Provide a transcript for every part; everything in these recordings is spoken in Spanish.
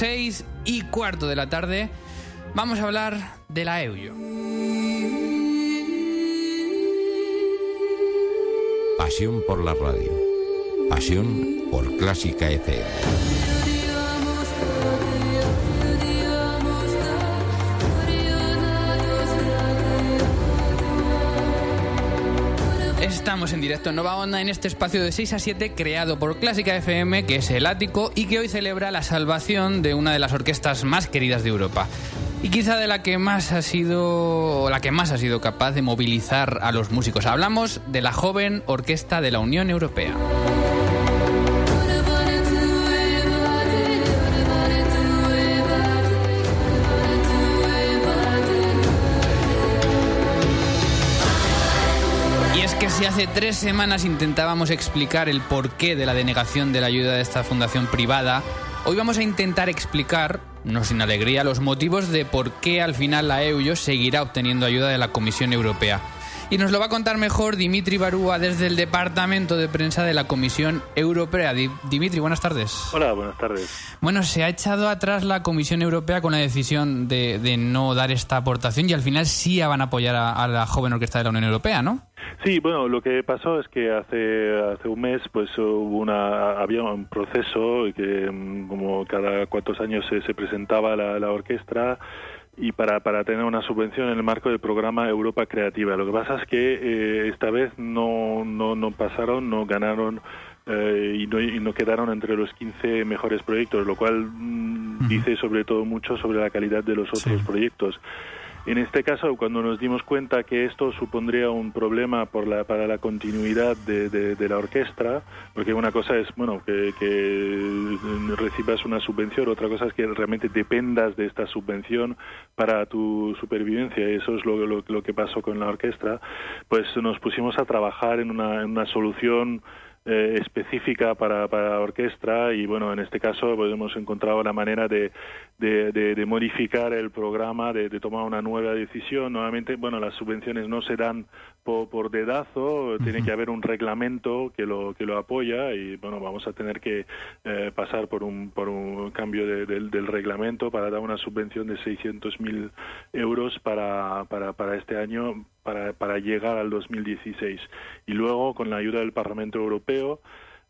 6 y cuarto de la tarde, vamos a hablar de la EUYO. Pasión por la radio. Pasión por Clásica FM. Estamos en directo en Nova Onda en este espacio de 6 a 7 creado por Clásica FM, que es el ático y que hoy celebra la salvación de una de las orquestas más queridas de Europa. Y quizá de la que más ha sido la que más ha sido capaz de movilizar a los músicos. Hablamos de la joven Orquesta de la Unión Europea. Si hace tres semanas intentábamos explicar el porqué de la denegación de la ayuda de esta fundación privada, hoy vamos a intentar explicar, no sin alegría, los motivos de por qué al final la EUYO seguirá obteniendo ayuda de la Comisión Europea. Y nos lo va a contar mejor Dimitri Barúa desde el Departamento de Prensa de la Comisión Europea. Dimitri, buenas tardes. Hola, buenas tardes. Bueno, se ha echado atrás la Comisión Europea con la decisión de, no dar esta aportación y al final sí van a apoyar a, la joven orquesta de la Unión Europea, ¿no? Sí, bueno, lo que pasó es que hace hace un mes pues hubo una había un proceso que mm, como cada cuantos años se, se presentaba la, la orquesta y para, para tener una subvención en el marco del programa Europa Creativa. Lo que pasa es que eh, esta vez no, no, no pasaron, no ganaron eh, y, no, y, no, quedaron entre los 15 mejores proyectos, lo cual mm, dice sobre todo mucho sobre la calidad de los otros proyectos. En este caso, cuando nos dimos cuenta que esto supondría un problema por la, para la continuidad de, de, la orquesta, porque una cosa es bueno que, que, recibas una subvención, otra cosa es que realmente dependas de esta subvención para tu supervivencia, y eso es lo, lo, lo que pasó con la orquesta, pues nos pusimos a trabajar en una, en una solución eh, específica para, para orquesta y bueno, en este caso pues, hemos encontrado la manera de, de, de, modificar el programa, de, tomar una nueva decisión. Nuevamente, bueno, las subvenciones no se dan por, por dedazo, tiene que haber un reglamento que lo, que lo apoya y bueno, vamos a tener que eh, pasar por un, por un cambio del, del reglamento para dar una subvención de 600.000 euros para, para, para este año para, para llegar al 2016. Y luego, con la ayuda del Parlamento Europeo,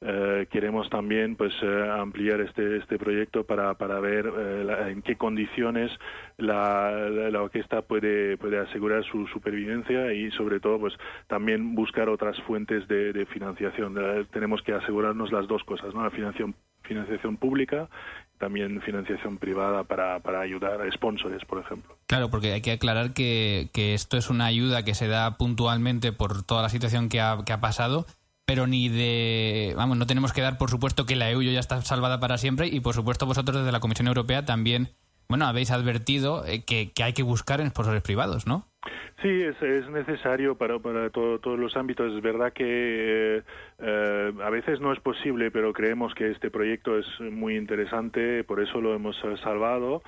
eh, queremos también pues eh, ampliar este este proyecto para, para ver eh, en qué condiciones la, la, orquesta puede puede asegurar su supervivencia y sobre todo pues también buscar otras fuentes de, de financiación tenemos que asegurarnos las dos cosas no la financiación financiación pública también financiación privada para, para ayudar a sponsors, por ejemplo. Claro, porque hay que aclarar que, que, esto es una ayuda que se da puntualmente por toda la situación que ha, que ha pasado, pero ni de... Vamos, no tenemos que dar por supuesto que la EU ya está salvada para siempre y por supuesto vosotros desde la Comisión Europea también, bueno, habéis advertido eh, que, que hay que buscar en sponsors privados, ¿no? Sí, es, es necesario para, para todos los ámbitos. Es verdad que eh, eh, a veces no es posible, pero creemos que este proyecto es muy interesante, por eso lo hemos salvado.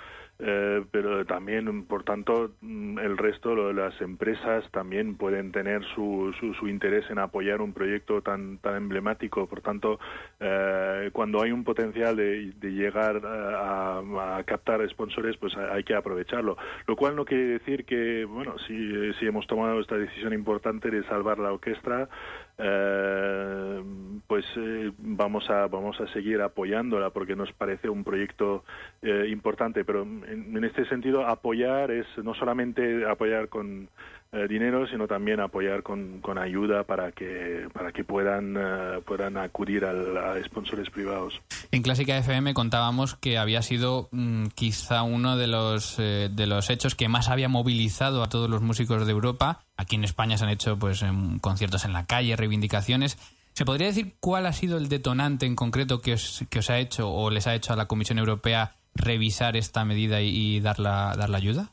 Eh, pero también, por tanto, mm, el resto de las empresas también pueden tener su, su, interés en apoyar un proyecto tan, tan emblemático. Por tanto, eh, cuando hay un potencial de, llegar a, a, captar sponsores, pues hay que aprovecharlo. Lo cual no quiere decir que, bueno, si, si hemos tomado esta decisión importante de salvar la orquesta, eh, pues eh, vamos a vamos a seguir apoyándola porque nos parece un proyecto eh, importante pero en, este sentido apoyar es no solamente apoyar con eh, dinero, sino también apoyar con, con, ayuda para que, para que puedan, uh, puedan acudir al, a sponsores privados. En Clásica FM contábamos que había sido mm, quizá uno de los, eh, de los hechos que más había movilizado a todos los músicos de Europa. Aquí en España se han hecho pues, en conciertos en la calle, reivindicaciones. ¿Se podría decir cuál ha sido el detonante en concreto que os, que os ha hecho o les ha hecho a la Comisión Europea revisar esta medida y, y dar, la, dar la ayuda?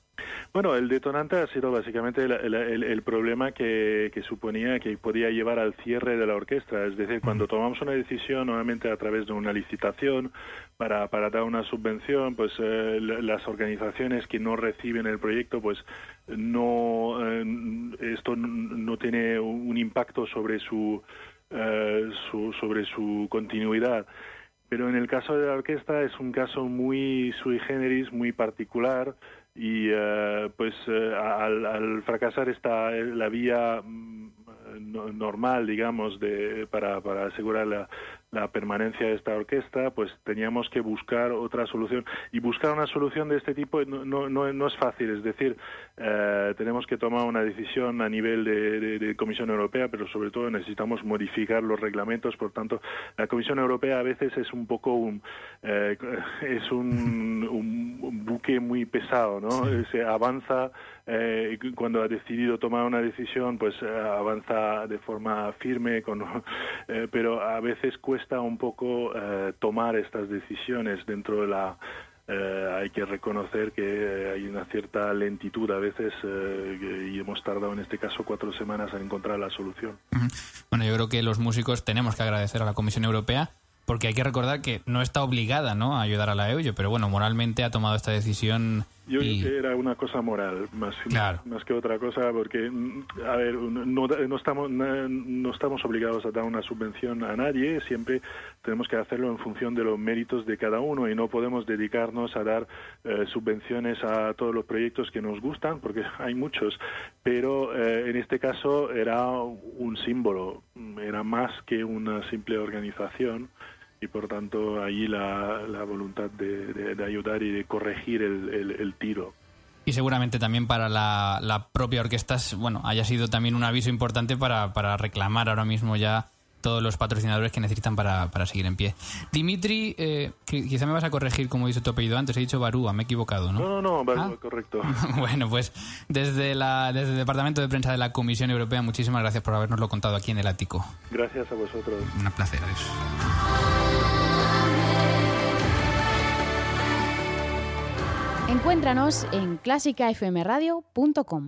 Bueno, el detonante ha sido básicamente el, el, el problema que, que, suponía que podía llevar al cierre de la orquesta. Es decir, cuando tomamos una decisión, nuevamente a través de una licitación, para, para dar una subvención, pues eh, las organizaciones que no reciben el proyecto, pues no, eh, esto no tiene un impacto sobre su, eh, su sobre su continuidad pero en el caso de la orquesta es un caso muy sui generis, muy particular y eh, pues eh, al, al, fracasar esta la vía mm, normal, digamos, de, para, para asegurar la, la permanencia de esta orquesta, pues teníamos que buscar otra solución. Y buscar una solución de este tipo no, no, no, es fácil, es decir, eh, tenemos que tomar una decisión a nivel de, de, Comisión Europea, pero sobre todo necesitamos modificar los reglamentos. Por tanto, la Comisión Europea a veces es un poco un, eh, es un, un, buque muy pesado, ¿no? Se avanza eh, cuando ha decidido tomar una decisión, pues eh, avanza de forma firme, con, eh, pero a veces cuesta un poco eh, tomar estas decisiones dentro de la eh, hay que reconocer que hay una cierta lentitud a veces eh, y hemos tardado en este caso cuatro semanas en encontrar la solución. Bueno, yo creo que los músicos tenemos que agradecer a la Comisión Europea porque hay que recordar que no está obligada ¿no? a ayudar a la EUYO, pero bueno, moralmente ha tomado esta decisión. Yo que era una cosa moral, más, más que otra cosa, porque, a ver, no, no, estamos, no estamos obligados a dar una subvención a nadie, siempre tenemos que hacerlo en función de los méritos de cada uno y no podemos dedicarnos a dar eh, subvenciones a todos los proyectos que nos gustan, porque hay muchos, pero eh, en este caso era un símbolo, era más que una simple organización y por tanto ahí la, la voluntad de, de, ayudar y de corregir el, el, tiro. Y seguramente también para la, la, propia orquesta, bueno, haya sido también un aviso importante para, para reclamar ahora mismo ya todos los patrocinadores que necesitan para, para seguir en pie. Dimitri, eh, quizá me vas a corregir como dice tu apellido antes, he dicho Barúa, me he equivocado, ¿no? No, no, no, Barúa, ah. correcto. bueno, pues desde, la, desde el Departamento de Prensa de la Comisión Europea, muchísimas gracias por habernoslo contado aquí en el ático. Gracias a vosotros. Un placer, adiós. Encuéntranos en clásicafmradio.com.